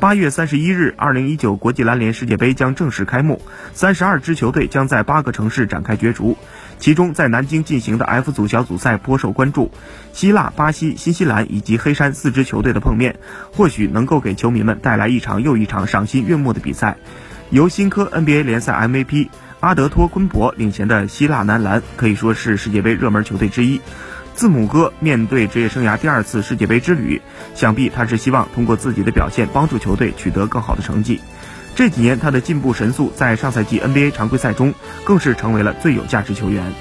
八月三十一日，二零一九国际篮联世界杯将正式开幕，三十二支球队将在八个城市展开角逐。其中，在南京进行的 F 组小组赛颇受关注，希腊、巴西、新西兰以及黑山四支球队的碰面，或许能够给球迷们带来一场又一场赏心悦目的比赛。由新科 NBA 联赛 MVP 阿德托昆博领衔的希腊男篮可以说是世界杯热门球队之一。字母哥面对职业生涯第二次世界杯之旅，想必他是希望通过自己的表现帮助球队取得更好的成绩。这几年他的进步神速，在上赛季 NBA 常规赛中更是成为了最有价值球员。